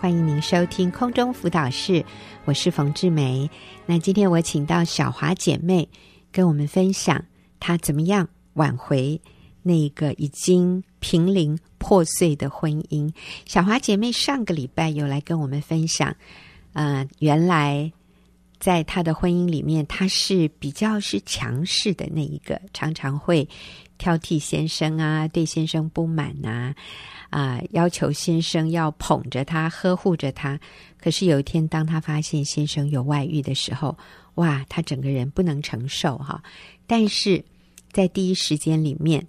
欢迎您收听空中辅导室，我是冯志梅。那今天我请到小华姐妹跟我们分享她怎么样挽回那个已经濒临破碎的婚姻。小华姐妹上个礼拜有来跟我们分享，呃，原来在她的婚姻里面，她是比较是强势的那一个，常常会挑剔先生啊，对先生不满啊。啊、要求先生要捧着他，呵护着他。可是有一天，当他发现先生有外遇的时候，哇，他整个人不能承受哈。但是在第一时间里面，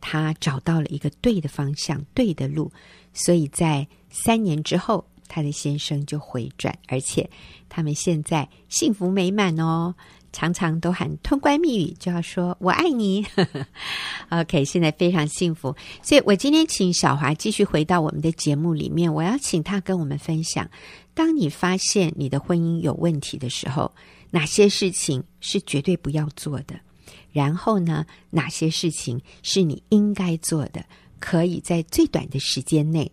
他找到了一个对的方向、对的路，所以在三年之后，他的先生就回转，而且他们现在幸福美满哦。常常都喊通关密语，就要说“我爱你”。OK，现在非常幸福。所以我今天请小华继续回到我们的节目里面，我要请他跟我们分享：当你发现你的婚姻有问题的时候，哪些事情是绝对不要做的？然后呢，哪些事情是你应该做的？可以在最短的时间内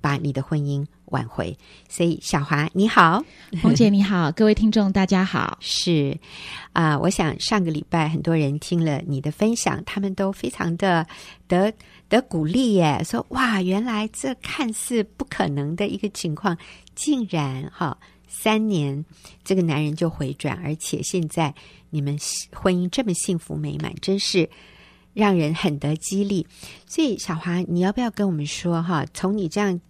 把你的婚姻挽回，所以小华你好，红姐你好，各位听众大家好。是啊、呃，我想上个礼拜很多人听了你的分享，他们都非常的得得鼓励耶，说哇，原来这看似不可能的一个情况，竟然哈三年这个男人就回转，而且现在你们婚姻这么幸福美满，真是让人很得激励。所以小华，你要不要跟我们说哈？从你这样。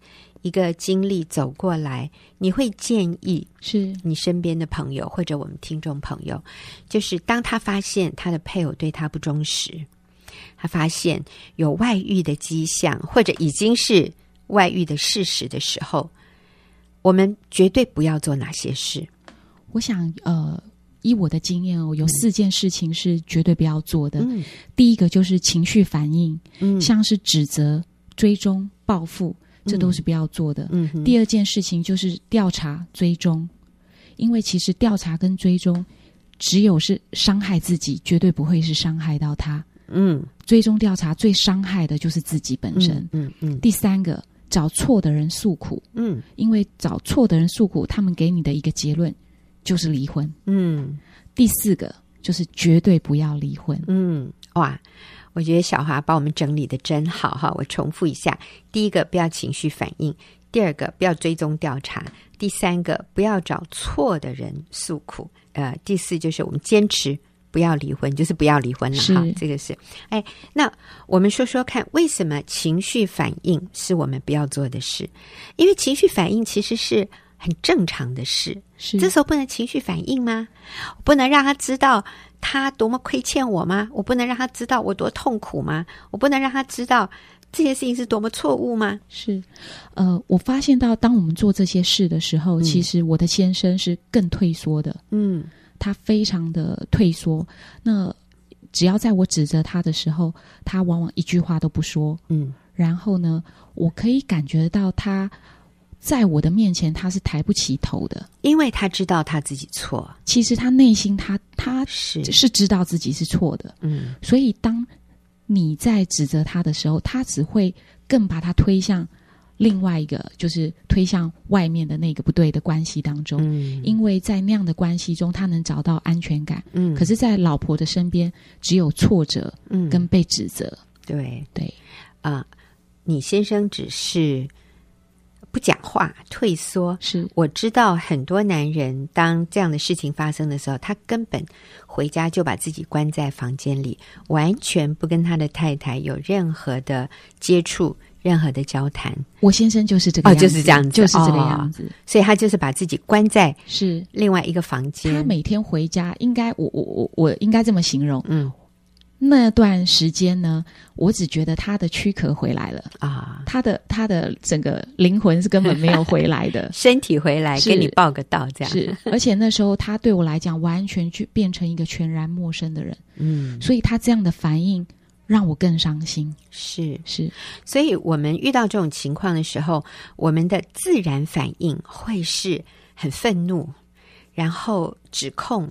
一个经历走过来，你会建议是你身边的朋友或者我们听众朋友，就是当他发现他的配偶对他不忠实，他发现有外遇的迹象，或者已经是外遇的事实的时候，我们绝对不要做哪些事？我想，呃，依我的经验哦，有四件事情是绝对不要做的。嗯，第一个就是情绪反应，嗯，像是指责、追踪、报复。这都是不要做的。嗯，第二件事情就是调查追踪，因为其实调查跟追踪，只有是伤害自己，绝对不会是伤害到他。嗯，追踪调查最伤害的就是自己本身。嗯嗯，嗯。第三个，找错的人诉苦。嗯，因为找错的人诉苦，他们给你的一个结论就是离婚。嗯。第四个就是绝对不要离婚。嗯，哇。我觉得小华把我们整理的真好哈！我重复一下：第一个，不要情绪反应；第二个，不要追踪调查；第三个，不要找错的人诉苦；呃，第四就是我们坚持不要离婚，就是不要离婚了哈。这个是哎，那我们说说看，为什么情绪反应是我们不要做的事？因为情绪反应其实是很正常的事，是这时候不能情绪反应吗？不能让他知道。他多么亏欠我吗？我不能让他知道我多痛苦吗？我不能让他知道这些事情是多么错误吗？是，呃，我发现到当我们做这些事的时候，嗯、其实我的先生是更退缩的。嗯，他非常的退缩。那只要在我指责他的时候，他往往一句话都不说。嗯，然后呢，我可以感觉到他。在我的面前，他是抬不起头的，因为他知道他自己错。其实他内心他，他他是是知道自己是错的。嗯，所以当你在指责他的时候，他只会更把他推向另外一个，就是推向外面的那个不对的关系当中。嗯，因为在那样的关系中，他能找到安全感。嗯，可是，在老婆的身边，只有挫折，嗯，跟被指责。对对，啊、呃，你先生只是。不讲话，退缩。是，我知道很多男人，当这样的事情发生的时候，他根本回家就把自己关在房间里，完全不跟他的太太有任何的接触，任何的交谈。我先生就是这个样子，哦，就是这样子，就是这个样子。哦，所以他就是把自己关在是另外一个房间。他每天回家，应该我我我我应该这么形容，嗯。那段时间呢，我只觉得他的躯壳回来了。啊，他的他的整个灵魂是根本没有回来的，身体回来跟你报个到这样。是，而且那时候他对我来讲完全去变成一个全然陌生的人，嗯，所以他这样的反应让我更伤心。是。是，所以我们遇到这种情况的时候，我们的自然反应会是很愤怒，然后指控，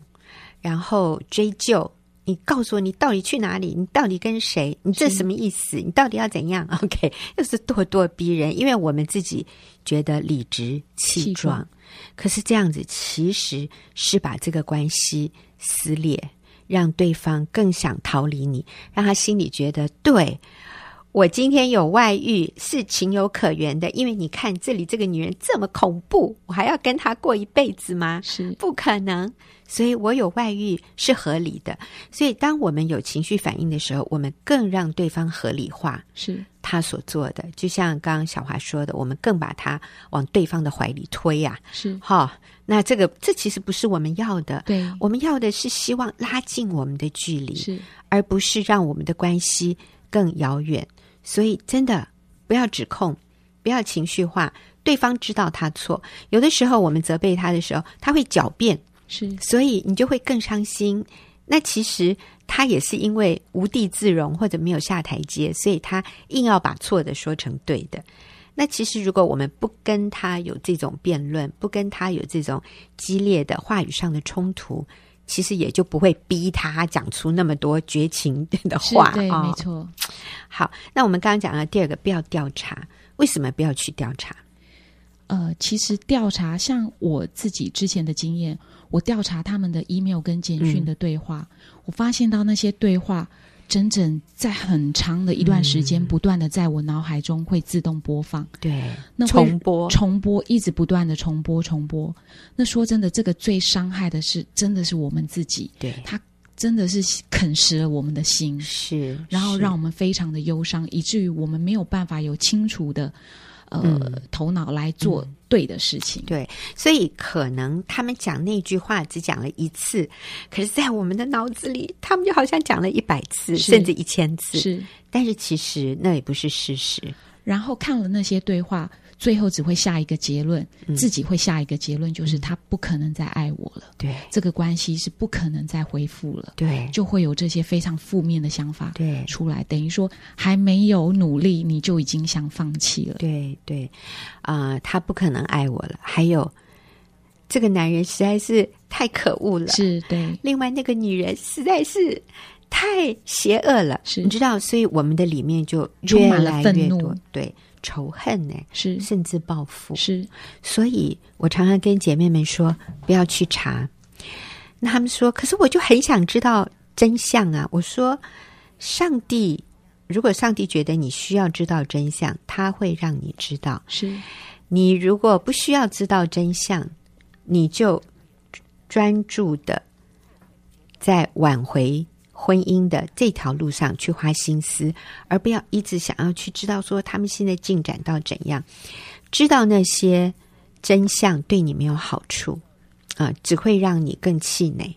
然后追究。你告诉我，你到底去哪里？你到底跟谁？你这什么意思？你到底要怎样？OK，又是咄咄逼人，因为我们自己觉得理直气壮，可是这样子其实是把这个关系撕裂，让对方更想逃离你，让他心里觉得对。我今天有外遇是情有可原的，因为你看这里这个女人这么恐怖，我还要跟她过一辈子吗？是不可能，所以我有外遇是合理的。所以当我们有情绪反应的时候，我们更让对方合理化是他所做的。就像刚刚小华说的，我们更把他往对方的怀里推呀、啊。是哈、哦，那这个这其实不是我们要的。对，我们要的是希望拉近我们的距离，是而不是让我们的关系更遥远。所以，真的不要指控，不要情绪化。对方知道他错，有的时候我们责备他的时候，他会狡辩，是，所以你就会更伤心。那其实他也是因为无地自容或者没有下台阶，所以他硬要把错的说成对的。那其实如果我们不跟他有这种辩论，不跟他有这种激烈的话语上的冲突。其实也就不会逼他讲出那么多绝情的话。对，哦、没错。好，那我们刚刚讲了第二个，不要调查。为什么不要去调查？呃，其实调查，像我自己之前的经验，我调查他们的 email 跟简讯的对话，嗯、我发现到那些对话。整整在很长的一段时间，不断的在我脑海中会自动播放，对，那重播。重播，一直不断的重播重播。那说真的，这个最伤害的是，真的是我们自己，对，他真的是啃食了我们的心，是，然后让我们非常的忧伤，以至于我们没有办法有清楚的。呃，嗯、头脑来做对的事情，对，所以可能他们讲那句话只讲了一次，可是，在我们的脑子里，他们就好像讲了一百次，甚至一千次，是，但是其实那也不是事实。然后看了那些对话。最后只会下一个结论，嗯、自己会下一个结论，就是他不可能再爱我了。对，这个关系是不可能再恢复了。对，就会有这些非常负面的想法对出来，等于说还没有努力，你就已经想放弃了。对对，啊、呃，他不可能爱我了。还有这个男人实在是太可恶了。是对，另外那个女人实在是太邪恶了。是，你知道，所以我们的里面就越充满了来越多愤怒。对。仇恨呢？是甚至报复是，所以我常常跟姐妹们说，不要去查。那他们说，可是我就很想知道真相啊！我说，上帝，如果上帝觉得你需要知道真相，他会让你知道。是你如果不需要知道真相，你就专注的在挽回。婚姻的这条路上去花心思，而不要一直想要去知道说他们现在进展到怎样，知道那些真相对你没有好处啊、呃，只会让你更气馁。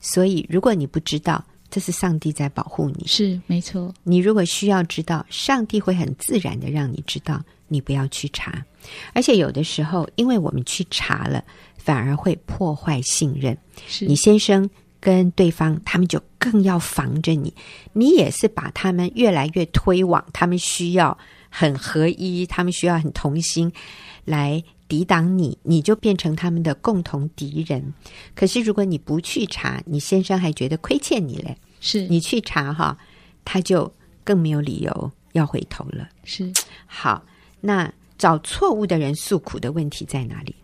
所以，如果你不知道，这是上帝在保护你，是没错。你如果需要知道，上帝会很自然的让你知道，你不要去查。而且有的时候，因为我们去查了，反而会破坏信任。是你先生。跟对方，他们就更要防着你。你也是把他们越来越推往他们需要很合一，他们需要很同心来抵挡你，你就变成他们的共同敌人。可是如果你不去查，你先生还觉得亏欠你嘞。是你去查哈，他就更没有理由要回头了。是好，那找错误的人诉苦的问题在哪里？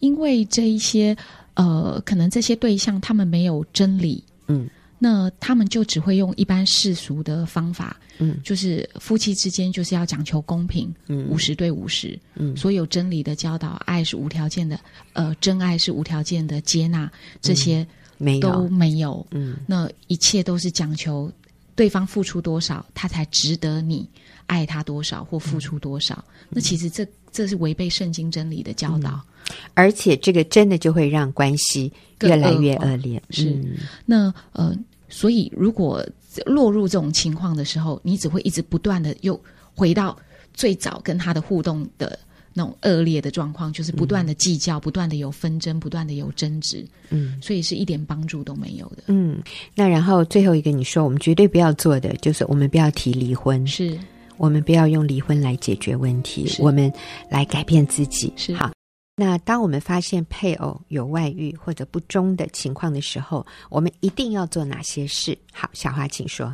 因为这一些。呃，可能这些对象他们没有真理，嗯，那他们就只会用一般世俗的方法，嗯，就是夫妻之间就是要讲求公平，嗯，五十对五十，嗯，所有真理的教导，爱是无条件的，呃，真爱是无条件的接纳，这些没有。都没有，嗯，那一切都是讲求对方付出多少，他才值得你爱他多少或付出多少，嗯，那其实这这是违背圣经真理的教导。嗯。而且这个真的就会让关系越来越恶劣。是，嗯、那呃，所以如果落入这种情况的时候，你只会一直不断的又回到最早跟他的互动的那种恶劣的状况，就是不断的计较，嗯、不断的有纷争，不断的有争执。嗯，所以是一点帮助都没有的。嗯，那然后最后一个你说，我们绝对不要做的就是我们不要提离婚，是我们不要用离婚来解决问题，我们来改变自己。是好。那当我们发现配偶有外遇或者不忠的情况的时候，我们一定要做哪些事？好，小花，请说。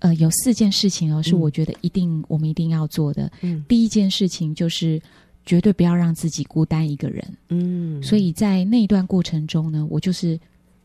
呃，有四件事情哦，是我觉得一定、嗯、我们一定要做的。嗯，第一件事情就是绝对不要让自己孤单一个人。嗯，所以在那一段过程中呢，我就是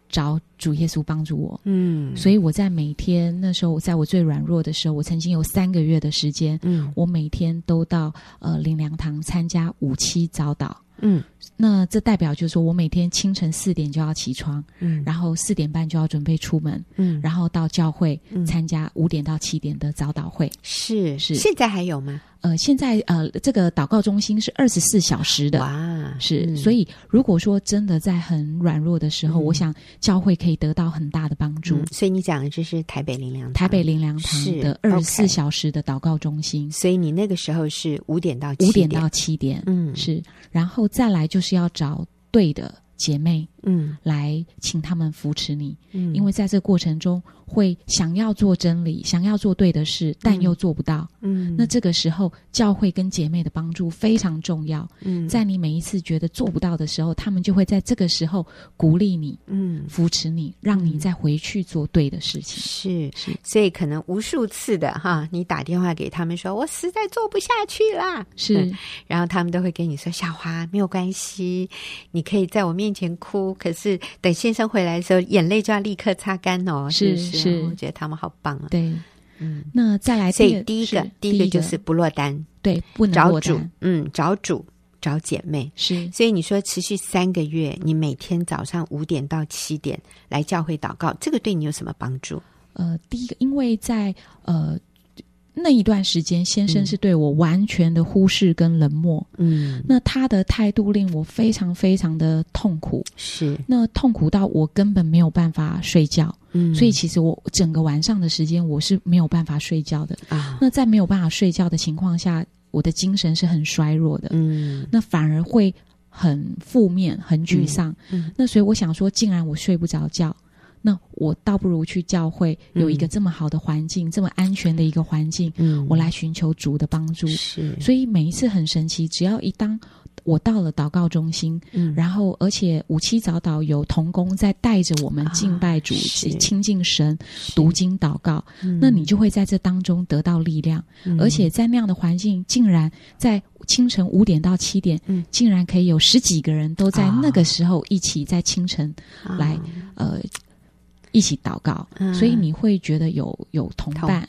找主耶稣帮助我。嗯，所以我在每天那时候，在我最软弱的时候，我曾经有三个月的时间，嗯，我每天都到呃灵粮堂参加五七早祷。嗯，那这代表就是说我每天清晨四点就要起床，嗯，然后四点半就要准备出门，嗯，然后到教会参加五点到七点的早祷会。是是，现在还有吗？呃，现在呃，这个祷告中心是二十四小时的，哇，是，嗯、所以如果说真的在很软弱的时候，嗯、我想教会可以得到很大的帮助。嗯、所以你讲的就是台北灵粮堂，台北灵粮堂的二十四小时的祷告中心。所以你那个时候是五点到七点，五点到七点，嗯，是，然后再来就是要找对的姐妹。嗯，来请他们扶持你，嗯，因为在这个过程中会想要做真理，想要做对的事，但又做不到，嗯，那这个时候教会跟姐妹的帮助非常重要，嗯，在你每一次觉得做不到的时候，他们就会在这个时候鼓励你，嗯，扶持你，让你再回去做对的事情，是。是，所以可能无数次的哈，你打电话给他们说，我实在做不下去啦，是，然后他们都会跟你说，小华没有关系，你可以在我面前哭。可是等先生回来的时候，眼泪就要立刻擦干哦。是是，是是，我觉得他们好棒啊。对，嗯，那再来，所以第一个，第一个就是不落单，对，不能。找主，嗯，找主，找姐妹。是，所以你说持续三个月，你每天早上五点到七点来教会祷告，这个对你有什么帮助？呃，第一个，因为在呃。那一段时间，先生是对我完全的忽视跟冷漠。嗯，那他的态度令我非常非常的痛苦。是，那痛苦到我根本没有办法睡觉。嗯，所以其实我整个晚上的时间我是没有办法睡觉的。啊，那在没有办法睡觉的情况下，我的精神是很衰弱的。嗯，那反而会很负面、很沮丧。嗯，那所以我想说，既然我睡不着觉。那我倒不如去教会，有一个这么好的环境，嗯、这么安全的一个环境，嗯，我来寻求主的帮助。是，所以每一次很神奇，只要一当我到了祷告中心，嗯，然后而且五七早祷有童工在带着我们敬拜主、亲近神、读经祷告，那你就会在这当中得到力量，嗯、而且在那样的环境，竟然在清晨五点到七点，嗯，竟然可以有十几个人都在那个时候一起在清晨来，哦、呃。一起祷告，嗯、所以你会觉得有有同伴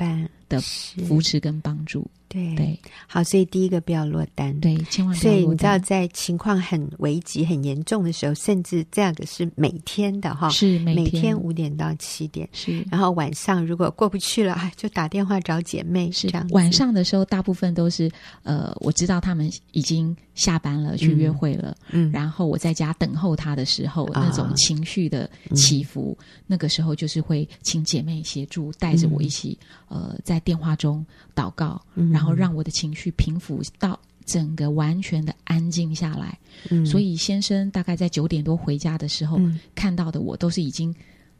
的扶持跟帮助。对对，好，所以第一个不要落单，对，千万不要落单。所以你知道，在情况很危急、很严重的时候，甚至这样的是每天的哈，是每天，每天五点到七点，是。然后晚上如果过不去了，就打电话找姐妹，是这样。晚上的时候，大部分都是呃，我知道他们已经下班了，去约会了，嗯，然后我在家等候他的时候，嗯、那种情绪的起伏，嗯、那个时候就是会请姐妹协助，带着我一起，嗯、呃，在电话中祷告，嗯。然后让我的情绪平复到整个完全的安静下来。嗯，所以先生大概在九点多回家的时候，嗯，看到的我都是已经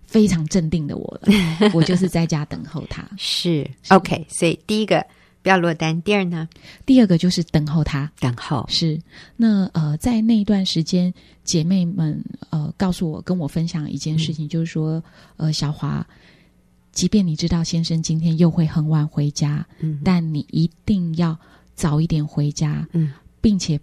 非常镇定的我了。我就是在家等候他。是，是 OK。所以第一个不要落单，第二呢？第二个就是等候他，等候。是。那呃，在那一段时间，姐妹们呃告诉我，跟我分享一件事情，嗯，就是说呃，小华。即便你知道先生今天又会很晚回家，嗯，但你一定要早一点回家，嗯，并且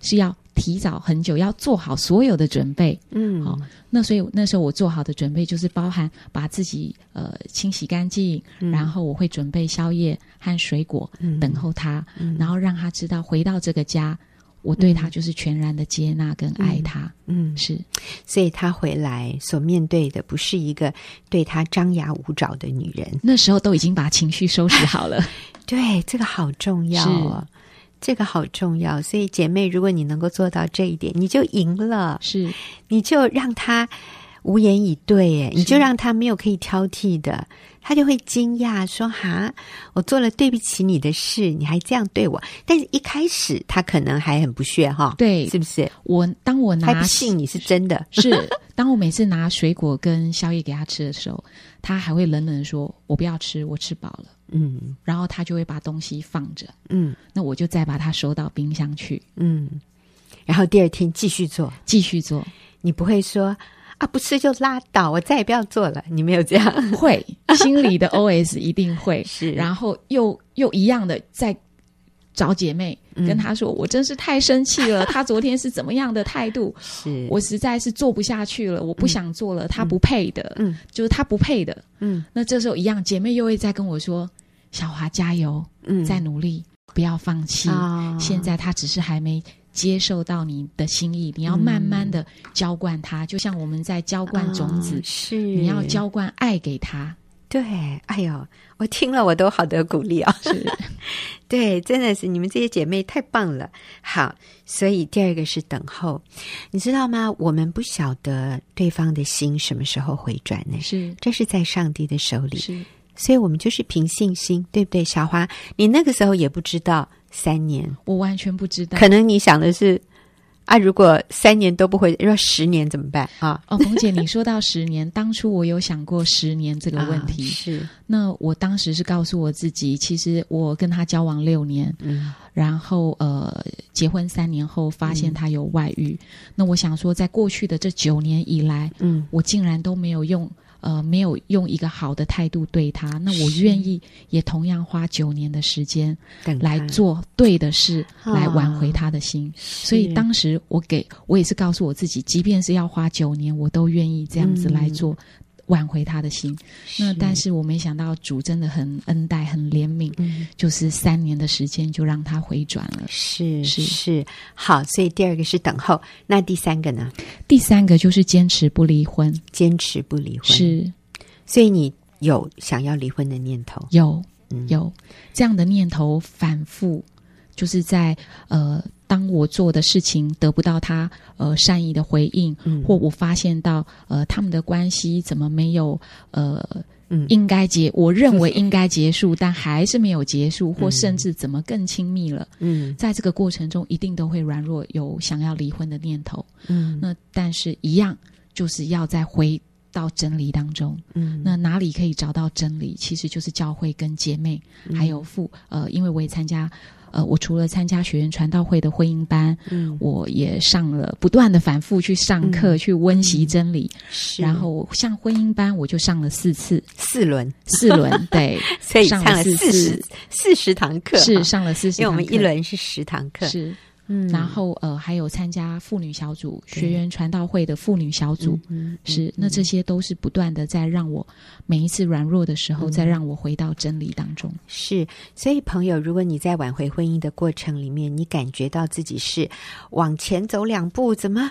是要提早很久，要做好所有的准备，嗯，好。那所以那时候我做好的准备就是包含把自己呃清洗干净，嗯，然后我会准备宵夜和水果，嗯，等候他，嗯，然后让他知道回到这个家。我对他就是全然的接纳跟爱他，嗯，嗯，是，所以他回来所面对的不是一个对他张牙舞爪的女人，那时候都已经把情绪收拾好了。对，这个好重要哦，这个好重要。所以姐妹，如果你能够做到这一点，你就赢了。是，你就让他无言以对，哎，你就让他没有可以挑剔的。他就会惊讶说：“哈，我做了对不起你的事，你还这样对我。”但是一开始他可能还很不屑哈，对，是不是？我当我拿还不信你是真的，是当我每次拿水果跟宵夜给他吃的时候，他还会冷冷的说：“我不要吃，我吃饱了。”嗯，然后他就会把东西放着，嗯，那我就再把它收到冰箱去，嗯。然后第二天继续做，继续做。你不会说啊，不吃就拉倒，我再也不要做了。你没有这样，会心里的 OS 一定会 是，然后又又一样的在找姐妹、嗯、跟她说，我真是太生气了，她昨天是怎么样的态度？是我实在是做不下去了，我不想做了，她、嗯、不配的，嗯，就是她不配的，嗯。那这时候一样，姐妹又会再跟我说，小华加油，嗯，再努力，不要放弃。哦、现在她只是还没。接受到你的心意，你要慢慢的浇灌它，嗯、就像我们在浇灌种子，哦、是你要浇灌爱给他。对，哎呦，我听了我都好得鼓励啊、哦！是，对，真的是你们这些姐妹太棒了。好，所以第二个是等候，你知道吗？我们不晓得对方的心什么时候回转呢？是，这是在上帝的手里。是，所以我们就是凭信心，对不对？小花，你那个时候也不知道。三年，我完全不知道。可能你想的是啊，如果三年都不会，如果十年怎么办啊？哦，冯姐，你说到十年，当初我有想过十年这个问题。啊、是，那我当时是告诉我自己，其实我跟他交往六年，嗯，然后呃，结婚三年后发现他有外遇。嗯、那我想说，在过去的这九年以来，嗯，我竟然都没有用。呃，没有用一个好的态度对他，那我愿意也同样花九年的时间来做对的事，来挽回他的心。所以当时我给我也是告诉我自己，即便是要花九年，我都愿意这样子来做。嗯挽回他的心，那但是我没想到主真的很恩待、很怜悯，嗯，就是三年的时间就让他回转了。是是是，好，所以第二个是等候，那第三个呢？第三个就是坚持不离婚，坚持不离婚。是，所以你有想要离婚的念头？有，嗯，有这样的念头反复，就是在呃。当我做的事情得不到他呃善意的回应，嗯、或我发现到呃他们的关系怎么没有呃、嗯、应该结，我认为应该结束，但还是没有结束，或甚至怎么更亲密了。嗯，在这个过程中，一定都会软弱，有想要离婚的念头。嗯，那但是一样就是要再回到真理当中。嗯，那哪里可以找到真理？其实就是教会跟姐妹，还有父呃，因为我也参加。呃，我除了参加学员传道会的婚姻班，嗯，我也上了不断的反复去上课，嗯、去温习真理。是，然后像婚姻班，我就上了四次，四轮，四轮，对，所以上了四十四十堂课，是上了四十，因为我们一轮是十堂课，是。嗯，然后呃，还有参加妇女小组、学员传道会的妇女小组，嗯嗯、是、嗯、那这些都是不断的在让我每一次软弱的时候，再、嗯、让我回到真理当中。是，所以朋友，如果你在挽回婚姻的过程里面，你感觉到自己是往前走两步，怎么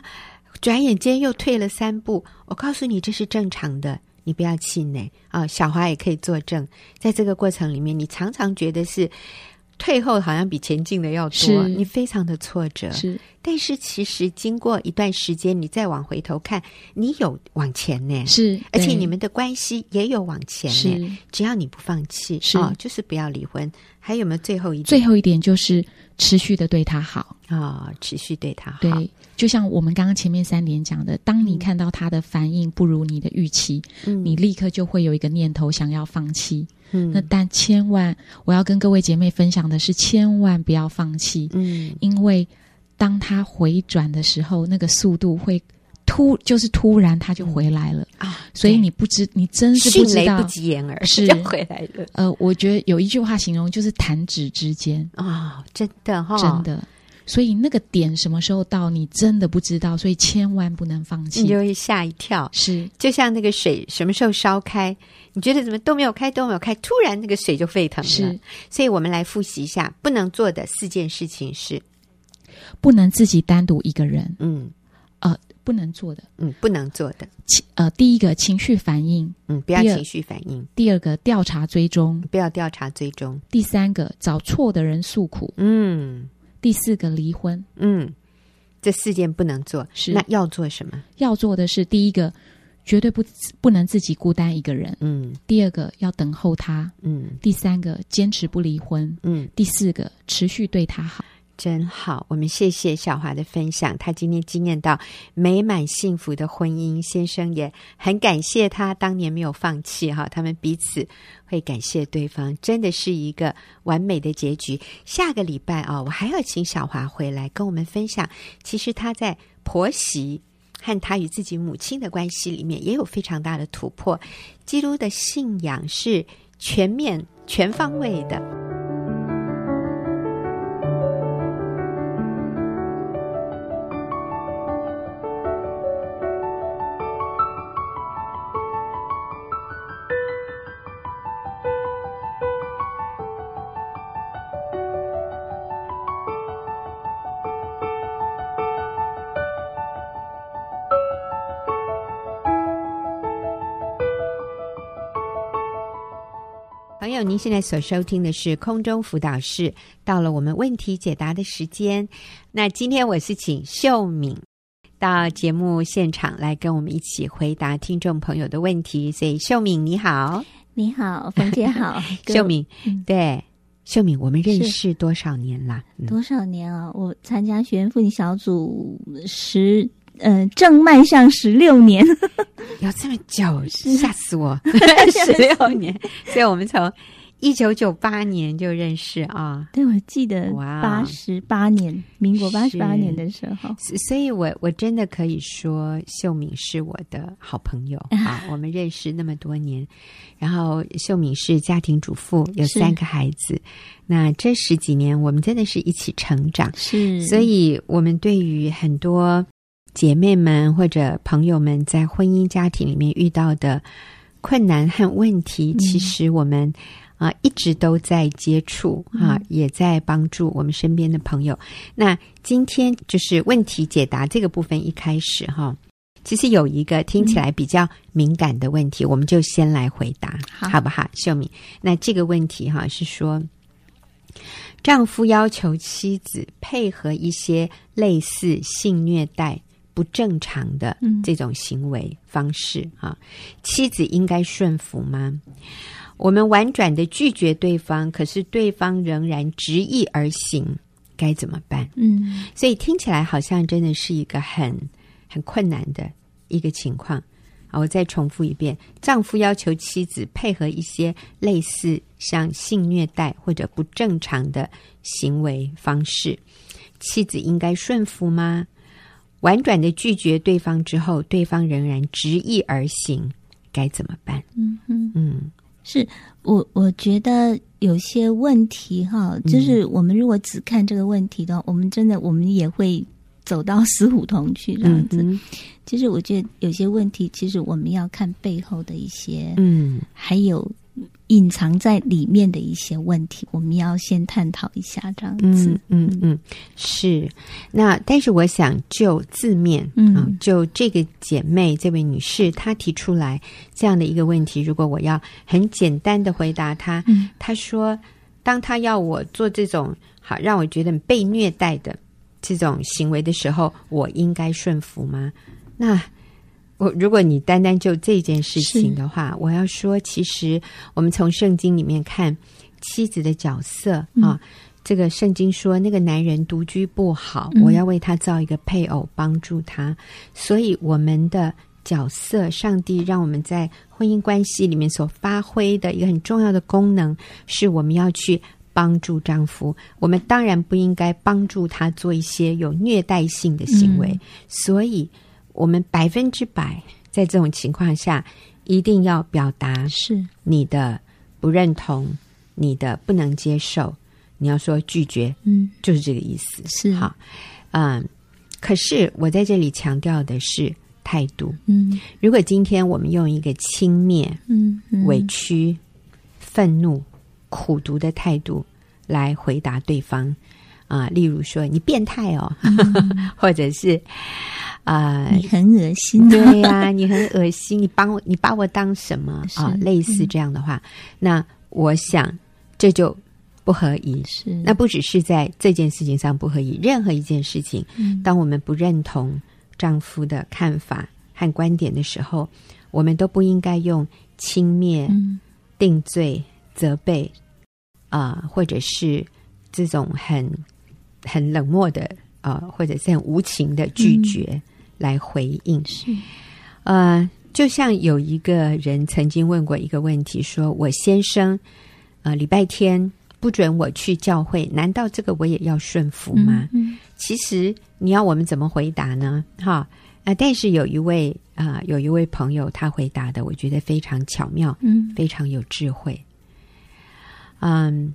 转眼间又退了三步？我告诉你，这是正常的，你不要气馁啊。小华也可以作证，在这个过程里面，你常常觉得是。退后好像比前进的要多，你非常的挫折。是，但是其实经过一段时间，你再往回头看，你有往前呢。是，而且你们的关系也有往前呢。是，只要你不放弃，是、哦，就是不要离婚。还有没有最后一点？最后一点就是持续的对他好啊、哦，持续对他好。对，就像我们刚刚前面三点讲的，当你看到他的反应不如你的预期，嗯，你立刻就会有一个念头想要放弃。嗯，那但千万，我要跟各位姐妹分享的是，千万不要放弃。嗯，因为当他回转的时候，那个速度会突，就是突然他就回来了、嗯、啊！所以你不知，你真是不知道，不及掩耳，是回来了。呃，我觉得有一句话形容，就是弹指之间啊、哦，真的哈、哦，真的。所以那个点什么时候到，你真的不知道，所以千万不能放弃，你就会吓一跳。是，就像那个水什么时候烧开，你觉得怎么都没有开，都没有开，突然那个水就沸腾了。是，所以我们来复习一下，不能做的四件事情是：不能自己单独一个人，嗯，呃，不能做的，嗯，不能做的，情呃，第一个情绪反应，嗯，不要情绪反应；第二个调查追踪，不要调查追踪；第三个找错的人诉苦，嗯。第四个离婚，嗯，这四件不能做，是那要做什么？要做的是第一个，绝对不不能自己孤单一个人，嗯。第二个要等候他，嗯。第三个坚持不离婚，嗯。第四个持续对他好。真好，我们谢谢小华的分享。他今天经验到美满幸福的婚姻，先生也很感谢他当年没有放弃哈。他们彼此会感谢对方，真的是一个完美的结局。下个礼拜啊，我还要请小华回来跟我们分享。其实他在婆媳和他与自己母亲的关系里面也有非常大的突破。基督的信仰是全面、全方位的。友，您现在所收听的是空中辅导室，到了我们问题解答的时间。那今天我是请秀敏到节目现场来跟我们一起回答听众朋友的问题。所以，秀敏你好，你好，冯姐好，秀敏，嗯、对，秀敏，我们认识多少年了？多少年啊？我参加学员妇女小组十。呃，正迈向十六年，有这么久，吓死我！十六年，所以我们从一九九八年就认识啊。对，我记得八十八年，民国八十八年的时候。所以我我真的可以说，秀敏是我的好朋友啊。我们认识那么多年，然后秀敏是家庭主妇，有三个孩子。那这十几年，我们真的是一起成长。是，所以我们对于很多。姐妹们或者朋友们在婚姻家庭里面遇到的困难和问题，嗯、其实我们啊、呃、一直都在接触啊，也在帮助我们身边的朋友。那今天就是问题解答这个部分一开始哈，其实有一个听起来比较敏感的问题，嗯、我们就先来回答，好，好不好？秀敏，那这个问题哈是说，丈夫要求妻子配合一些类似性虐待。不正常的这种行为方式啊，妻子应该顺服吗？我们婉转的拒绝对方，可是对方仍然执意而行，该怎么办？嗯，所以听起来好像真的是一个很很困难的一个情况。好，我再重复一遍：丈夫要求妻子配合一些类似像性虐待或者不正常的行为方式，妻子应该顺服吗？婉转的拒绝对方之后，对方仍然执意而行，该怎么办？嗯哼嗯，是我我觉得有些问题哈，就是我们如果只看这个问题的话，嗯、我们真的我们也会走到死胡同去这样子。其实我觉得有些问题，其实我们要看背后的一些，嗯，还有。隐藏在里面的一些问题，我们要先探讨一下，这样子。嗯嗯，嗯，是。那但是我想就字面，嗯、啊，就这个姐妹这位女士她提出来这样的一个问题，如果我要很简单的回答她，嗯、她说，当她要我做这种好让我觉得被虐待的这种行为的时候，我应该顺服吗？那？我如果你单单就这件事情的话，我要说，其实我们从圣经里面看妻子的角色、嗯、啊，这个圣经说那个男人独居不好，嗯、我要为他造一个配偶帮助他。所以我们的角色，上帝让我们在婚姻关系里面所发挥的一个很重要的功能，是我们要去帮助丈夫。我们当然不应该帮助他做一些有虐待性的行为，嗯、所以。我们百分之百在这种情况下，一定要表达是你的不认同，你的不能接受，你要说拒绝，嗯，就是这个意思，是好，嗯。可是我在这里强调的是态度，嗯。如果今天我们用一个轻蔑、嗯、嗯委屈、愤怒、苦毒的态度来回答对方，啊、呃，例如说你变态哦，嗯、或者是。啊，呃、你很恶心，对呀、啊，你很恶心，你帮我，你把我当什么？啊？是类似这样的话，嗯、那我想这就不合宜。是，那不只是在这件事情上不合宜，任何一件事情，嗯、当我们不认同丈夫的看法和观点的时候，我们都不应该用轻蔑、嗯、定罪、责备啊、呃，或者是这种很很冷漠的啊、呃，或者是很无情的拒绝来回应。是，呃，就像有一个人曾经问过一个问题，说我先生呃礼拜天不准我去教会，难道这个我也要顺服吗？嗯嗯、其实你要我们怎么回答呢？哈啊、呃，但是有一位啊、呃，有一位朋友他回答的，我觉得非常巧妙，嗯，非常有智慧。嗯，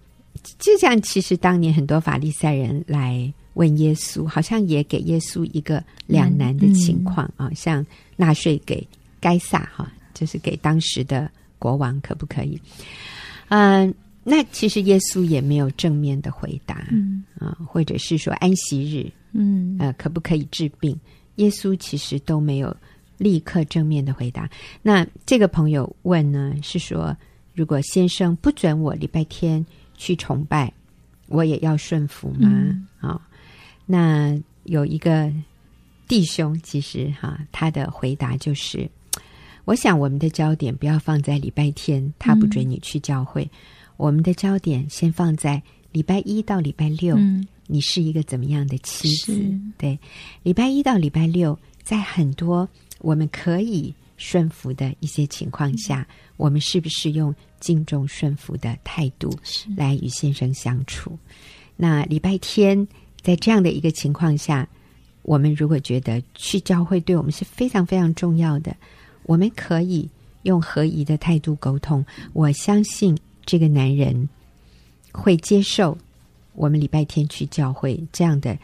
就像其实当年很多法利赛人来问耶稣，好像也给耶稣一个两难的情况、嗯、啊，像纳税给该撒哈，就是给当时的国王，可不可以？嗯，那其实耶稣也没有正面的回答，嗯啊，或者是说安息日，嗯呃，可不可以治病？耶稣其实都没有立刻正面的回答。那这个朋友问呢，是说。如果先生不准我礼拜天去崇拜，我也要顺服吗？啊、那有一个弟兄，其实哈，他的回答就是：我想我们的焦点不要放在礼拜天，他不准你去教会，嗯、我们的焦点先放在礼拜一到礼拜六，嗯、你是一个怎么样的妻子？对，礼拜一到礼拜六，在很多我们可以。顺服的一些情况下，嗯、我们是不是用敬重顺服的态度来与先生相处？那礼拜天在这样的一个情况下，我们如果觉得去教会对我们是非常非常重要的，我们可以用合宜的态度沟通。我相信这个男人会接受我们礼拜天去教会这样的。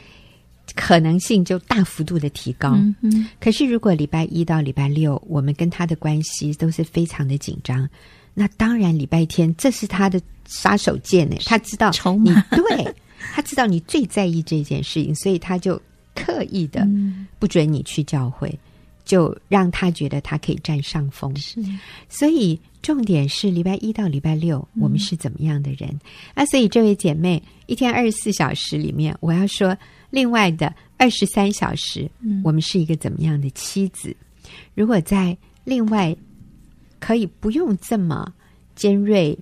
可能性就大幅度的提高。嗯嗯，可是如果礼拜一到礼拜六，我们跟他的关系都是非常的紧张，那当然礼拜天这是他的杀手锏呢。他知道你对，他知道你最在意这件事情，所以他就刻意的不准你去教会，嗯、就让他觉得他可以占上风。是，所以重点是礼拜一到礼拜六，我们是怎么样的人？嗯、啊，所以这位姐妹，一天二十四小时里面，我要说。另外的二十三小时，嗯，我们是一个怎么样的妻子？如果在另外可以不用这么尖锐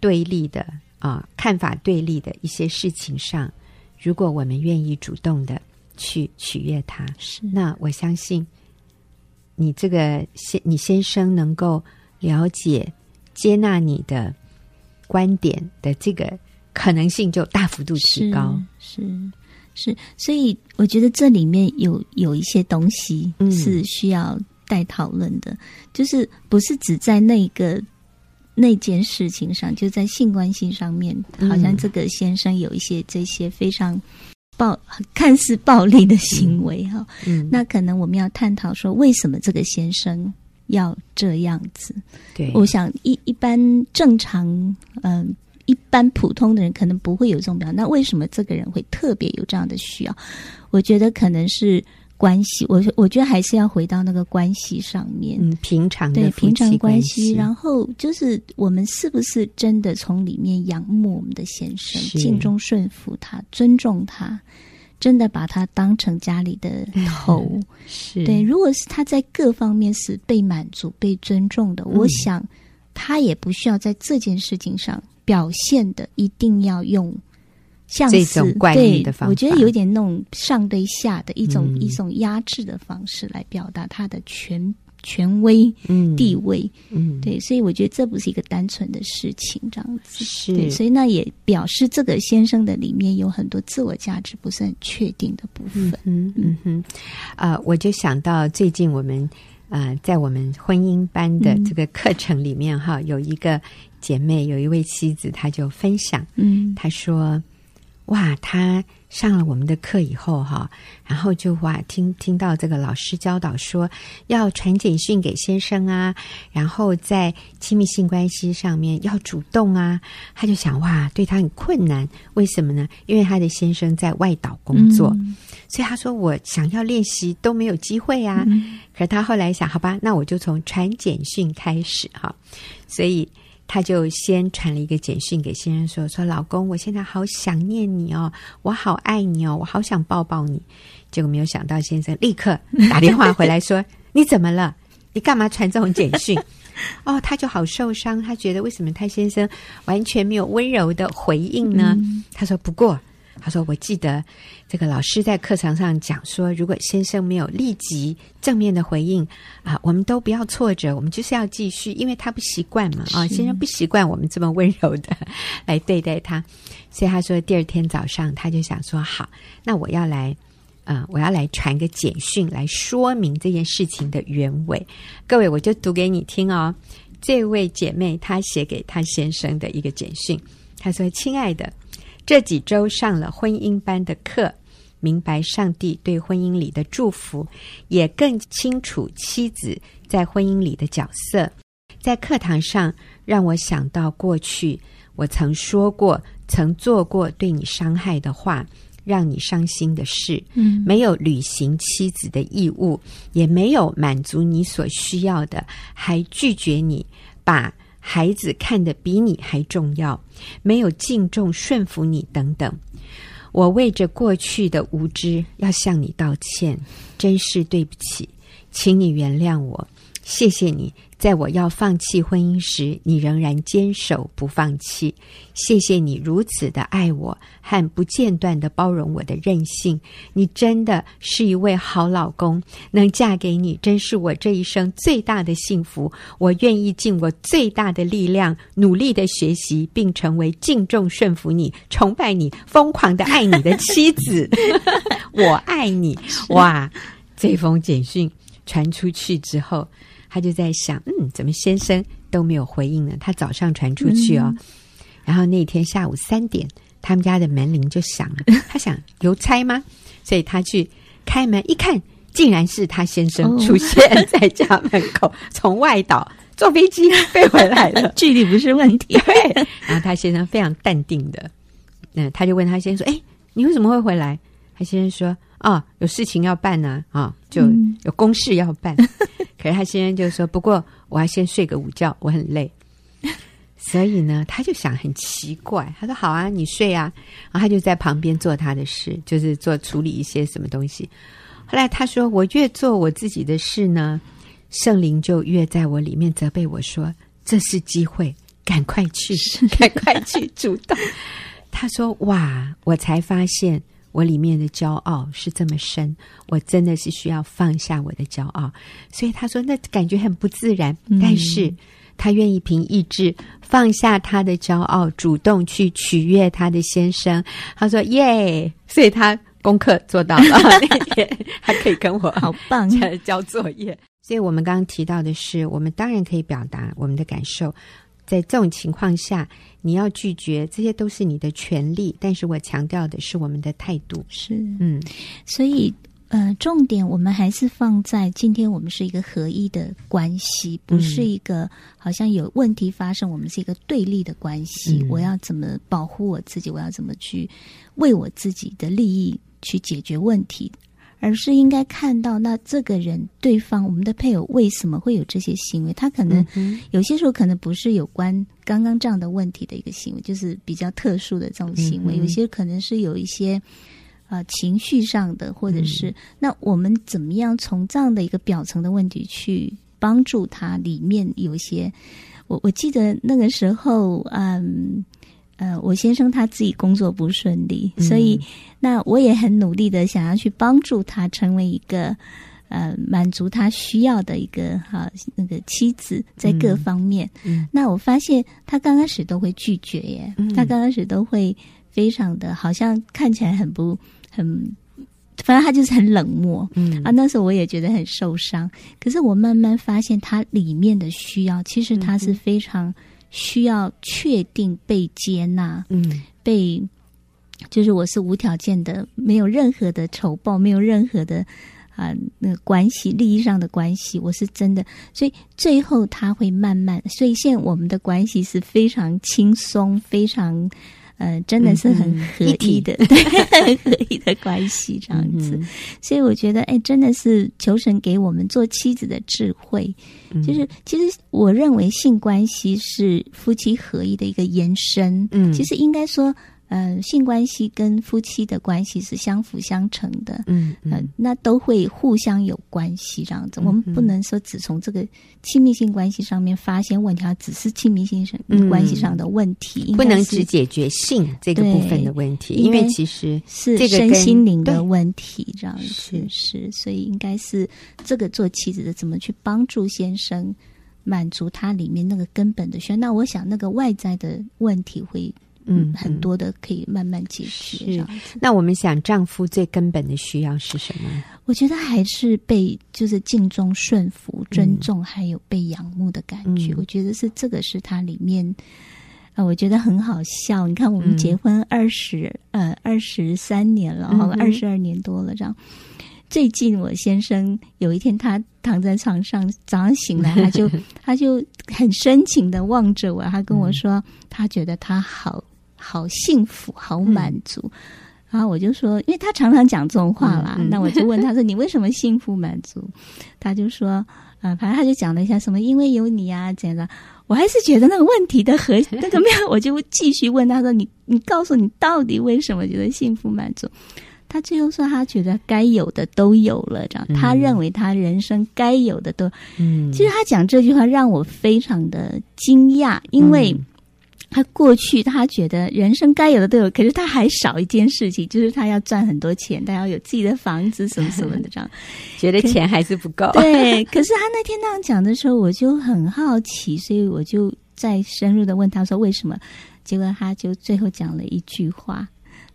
对立的啊看法对立的一些事情上，如果我们愿意主动的去取悦他，是。那我相信你这个先你先生能够了解接纳你的观点的这个可能性就大幅度提高，是。是是，所以我觉得这里面有有一些东西是需要待讨论的，嗯、就是不是只在那个那件事情上，就在性关系上面，好像这个先生有一些这些非常暴、看似暴力的行为哈。嗯，嗯那可能我们要探讨说，为什么这个先生要这样子？对，我想一一般正常，嗯、呃。一般普通的人可能不会有这种表，那为什么这个人会特别有这样的需要？我觉得可能是关系，我我觉得还是要回到那个关系上面，嗯，平常的对平常关系，然后就是我们是不是真的从里面仰慕我们的先生，是敬重顺服他，尊重他，真的把他当成家里的头？是对，如果是他在各方面是被满足、被尊重的，嗯、我想他也不需要在这件事情上。表现的一定要用像是这种怪异的方法，我觉得有点那种上对下的一种、嗯、一种压制的方式来表达他的权权威、嗯、地位，嗯，对，所以我觉得这不是一个单纯的事情，这样子。是。对，所以那也表示这个先生的里面有很多自我价值不是很确定的部分，嗯嗯。哼，啊、呃，我就想到最近我们呃在我们婚姻班的这个课程里面哈、嗯、有一个。姐妹有一位妻子，她就分享，嗯，她说：“哇，他上了我们的课以后，哈，然后就哇，听听到这个老师教导说要传简讯给先生啊，然后在亲密性关系上面要主动啊，他就想哇，对他很困难，为什么呢？因为他的先生在外岛工作，嗯、所以他说我想要练习都没有机会啊。嗯、可是她后来想，好吧，那我就从传简讯开始哈，所以。”他就先传了一个简讯给先生说：“说老公，我现在好想念你哦，我好爱你哦，我好想抱抱你。”结果没有想到，先生立刻打电话回来说：“你怎么了？你干嘛传这种简讯？” 哦，他就好受伤，他觉得为什么他先生完全没有温柔的回应呢？嗯、他说：“不过他说：“我记得这个老师在课堂上讲说，如果先生没有立即正面的回应啊，我们都不要挫折，我们就是要继续，因为他不习惯嘛 啊，先生不习惯我们这么温柔的来对待他，所以他说第二天早上他就想说好，那我要来啊，我要来传个简讯来说明这件事情的原委。各位，我就读给你听哦。这位姐妹她写给她先生的一个简讯，她说：亲爱的。”这几周上了婚姻班的课，明白上帝对婚姻里的祝福，也更清楚妻子在婚姻里的角色。在课堂上，让我想到过去我曾说过、曾做过对你伤害的话，让你伤心的事。嗯，没有履行妻子的义务，也没有满足你所需要的，还拒绝你把。孩子看得比你还重要，没有敬重顺服你等等，我为着过去的无知要向你道歉，真是对不起，请你原谅我，谢谢你。在我要放弃婚姻时，你仍然坚守不放弃。谢谢你如此的爱我和不间断的包容我的任性。你真的是一位好老公，能嫁给你真是我这一生最大的幸福。我愿意尽我最大的力量，努力的学习，并成为敬重顺服你、崇拜你、疯狂的爱你的妻子。我爱你！哇，这封简讯传出去之后。他就在想，嗯，怎么先生都没有回应呢？他早上传出去哦，嗯、然后那天下午三点，他们家的门铃就响了。他想邮差吗？所以他去开门一看，竟然是他先生出现 在家门口，哦、从外岛坐飞机飞回来了。距离不是问题。对。然后他先生非常淡定的，嗯，他就问他先生说：“哎，你为什么会回来？”他先生说。哦，有事情要办呢，啊，啊，就有公事要办。嗯、可是他先生就说：“不过我要先睡个午觉，我很累。”所以呢，他就想很奇怪，他说：“好啊，你睡啊。”然后他就在旁边做他的事，就是做处理一些什么东西。后来他说：“我越做我自己的事呢，圣灵就越在我里面责备我说：‘这是机会，赶快去，赶快去主动。’”他说：“哇，我才发现。”我里面的骄傲是这么深，我真的是需要放下我的骄傲。所以他说，那感觉很不自然，嗯、但是他愿意凭意志放下他的骄傲，主动去取悦他的先生。他说：“耶！”所以他功课做到了，那天还可以跟我好棒交作业。所以我们刚刚提到的是，我们当然可以表达我们的感受。在这种情况下，你要拒绝，这些都是你的权利。但是我强调的是我们的态度。是，嗯，所以，呃，重点我们还是放在今天我们是一个合一的关系，不是一个好像有问题发生，我们是一个对立的关系。嗯，我要怎么保护我自己？我要怎么去为我自己的利益去解决问题？而是应该看到，那这个人、对方、我们的配偶为什么会有这些行为？他可能有些时候可能不是有关刚刚这样的问题的一个行为，就是比较特殊的这种行为。有些可能是有一些呃情绪上的，或者是那我们怎么样从这样的一个表层的问题去帮助他？里面有一些，我我记得那个时候，嗯。呃，我先生他自己工作不顺利，嗯、所以那我也很努力的想要去帮助他成为一个呃满足他需要的一个哈、啊、那个妻子，在各方面。嗯嗯、那我发现他刚开始都会拒绝耶，嗯、他刚开始都会非常的好像看起来很不很，反正他就是很冷漠。嗯啊，那时候我也觉得很受伤。可是我慢慢发现他里面的需要，其实他是非常。需要确定被接纳，嗯，被就是我是无条件的，没有任何的仇报，没有任何的啊、呃、那个关系，利益上的关系，我是真的，所以最后他会慢慢，所以现在我们的关系是非常轻松，非常。呃，真的是很合一的，嗯、对，很合一的关系这样子。嗯、所以我觉得，哎，真的是求神给我们做妻子的智慧。嗯、就是其实我认为性关系是夫妻合一的一个延伸。嗯，其实应该说呃，性关系跟夫妻的关系是相辅相成的，嗯，嗯呃，那都会互相有关系这样子。我们不能说只从这个亲密性关系上面发现问题，它只是亲密性上关系上的问题，不能只解决性这个部分的问题，因为其实是身心灵的问题，这样子是，是，所以应该是这个做妻子的怎么去帮助先生满足他里面那个根本的需要。那我想那个外在的问题会。嗯，很多的可以慢慢解决。是，那我们想，丈夫最根本的需要是什么？我觉得还是被就是敬重、顺服、尊重，还有被仰慕的感觉。嗯、我觉得是这个是他里面啊、呃，我觉得很好笑。你看，我们结婚二十、嗯、呃二十三年了，好二十二年多了，这样。最近我先生有一天，他躺在床上，早上醒来，他就他就很深情的望着我，他跟我说，他觉得他好。好幸福，好满足，嗯、然后我就说，因为他常常讲这种话啦，嗯嗯、那我就问他说：“你为什么幸福满足？”他就说：“啊、呃，反正他就讲了一下什么，因为有你啊，怎样的。”我还是觉得那个问题的核那个没有，我就继续问他说：“你你告诉你到底为什么觉得幸福满足？”他最后说：“他觉得该有的都有了，这样、嗯、他认为他人生该有的都……嗯，其实他讲这句话让我非常的惊讶，因为。嗯他过去他觉得人生该有的都有，可是他还少一件事情，就是他要赚很多钱，他要有自己的房子什么什么的这样，觉得钱还是不够。对，可是他那天那样讲的时候，我就很好奇，所以我就再深入的问他说为什么？结果他就最后讲了一句话。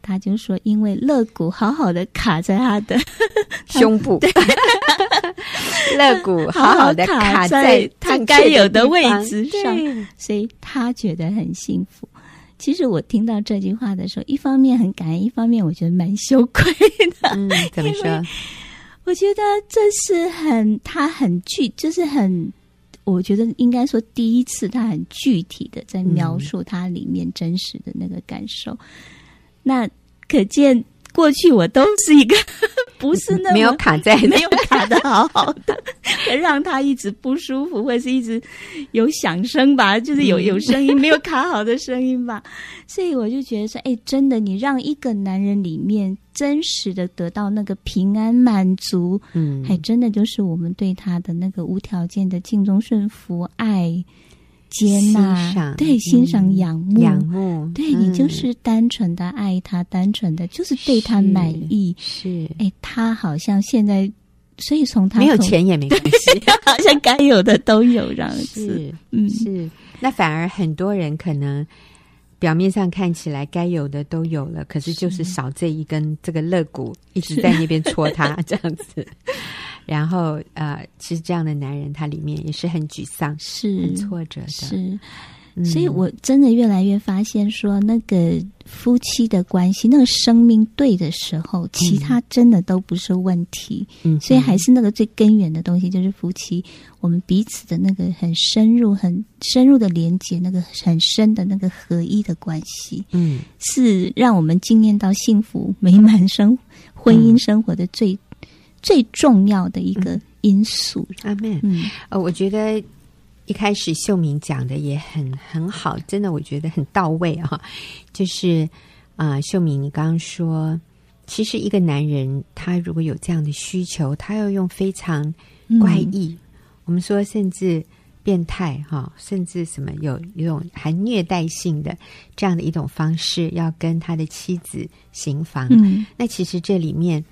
他就说：“因为肋骨好好的卡在他的 胸部，肋骨好好的卡在他该有的位置上，所以他觉得很幸福。其实我听到这句话的时候，一方面很感恩，一方面我觉得蛮羞愧的。嗯，怎么说？我觉得这是很他很具，就是很，我觉得应该说第一次他很具体的在描述他里面真实的那个感受。”那可见，过去我都是一个 不是那么没有卡在，没有卡的好好的，让他一直不舒服，或者是一直有响声吧，就是有有声音没有卡好的声音吧。所以我就觉得说，哎，真的，你让一个男人里面真实的得到那个平安满足，嗯，还真的就是我们对他的那个无条件的敬忠、顺服、爱。接纳，对，欣赏、仰慕，仰慕，对、嗯、你就是单纯的爱他，单纯的就是对他满意。是，哎，他好像现在，所以从他没有钱也没关系，好像该有的都有这样子。是，嗯，是。那反而很多人可能表面上看起来该有的都有了，可是就是少这一根这个肋骨一直在那边戳他 这样子。然后，呃，其实这样的男人，他里面也是很沮丧，是很挫折的。是，所以我真的越来越发现说，说那个夫妻的关系，那个生命对的时候，其他真的都不是问题。嗯，所以还是那个最根源的东西，就是夫妻我们彼此的那个很深入、很深入的连接，那个很深的那个合一的关系。嗯，是让我们惊艳到幸福美满生婚姻生活的最。最重要的一个因素，阿们。嗯，呃，我觉得一开始秀敏讲的也很很好，真的，我觉得很到位啊。就是啊，呃，秀敏，你刚刚说，其实一个男人他如果有这样的需求，他要用非常怪异，嗯，我们说甚至变态哈，甚至什么有一种含虐待性的这样的一种方式，要跟他的妻子行房。嗯，那其实这里面。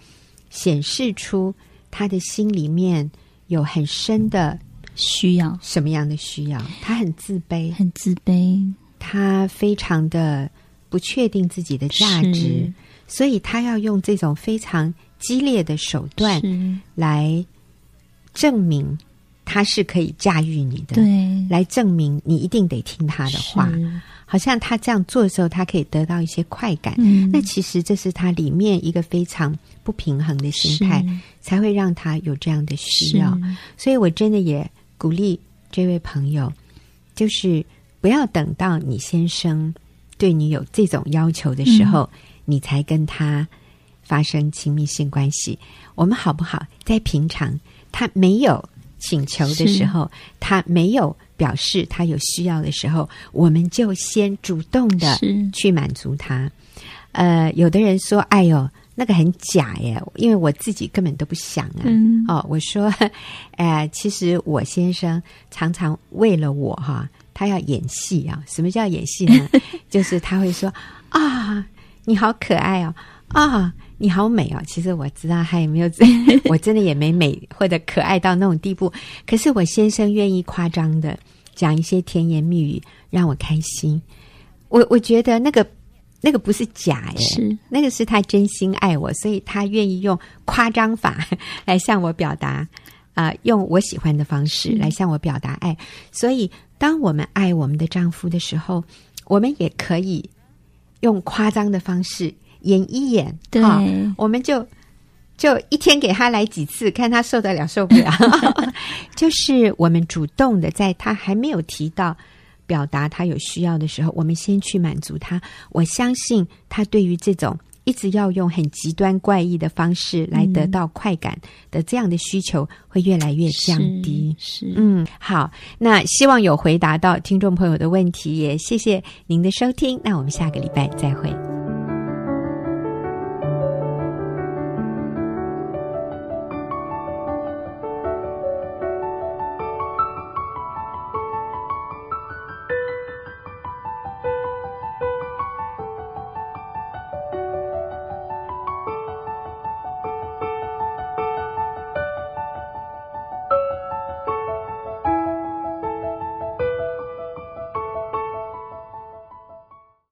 显示出他的心里面有很深的需要，什么样的需要？他很自卑，很自卑，他非常的不确定自己的价值，所以他要用这种非常激烈的手段来证明他是可以驾驭你的，对，来证明你一定得听他的话。好像他这样做的时候，他可以得到一些快感。嗯，那其实这是他里面一个非常不平衡的心态，才会让他有这样的需要。所以我真的也鼓励这位朋友，就是不要等到你先生对你有这种要求的时候，嗯，你才跟他发生亲密性关系。我们好不好？在平常他没有请求的时候，他没有。表示他有需要的时候，我们就先主动的去满足他。呃，有的人说：“哎呦，那个很假耶，因为我自己根本都不想啊。嗯”哦，我说：“ 哎、呃，其实我先生常常为了我哈，他要演戏啊。什么叫演戏呢？就是他会说：‘啊，你好可爱哦，啊，你好美哦。’其实我知道他也没有，我真的也没美或者可爱到那种地步。可是我先生愿意夸张的讲一些甜言蜜语，让我开心。我我觉得那个。”那个不是假耶，是那个是他真心爱我，所以他愿意用夸张法来向我表达啊、呃，用我喜欢的方式来向我表达爱。所以，当我们爱我们的丈夫的时候，我们也可以用夸张的方式演一演，对，哦、我们就就一天给他来几次，看他受得了受不了。就是我们主动的，在他还没有提到。表达他有需要的时候，我们先去满足他。我相信他对于这种一直要用很极端怪异的方式来得到快感的这样的需求会越来越降低。是，是嗯，好，那希望有回答到听众朋友的问题，也谢谢您的收听。那我们下个礼拜再会。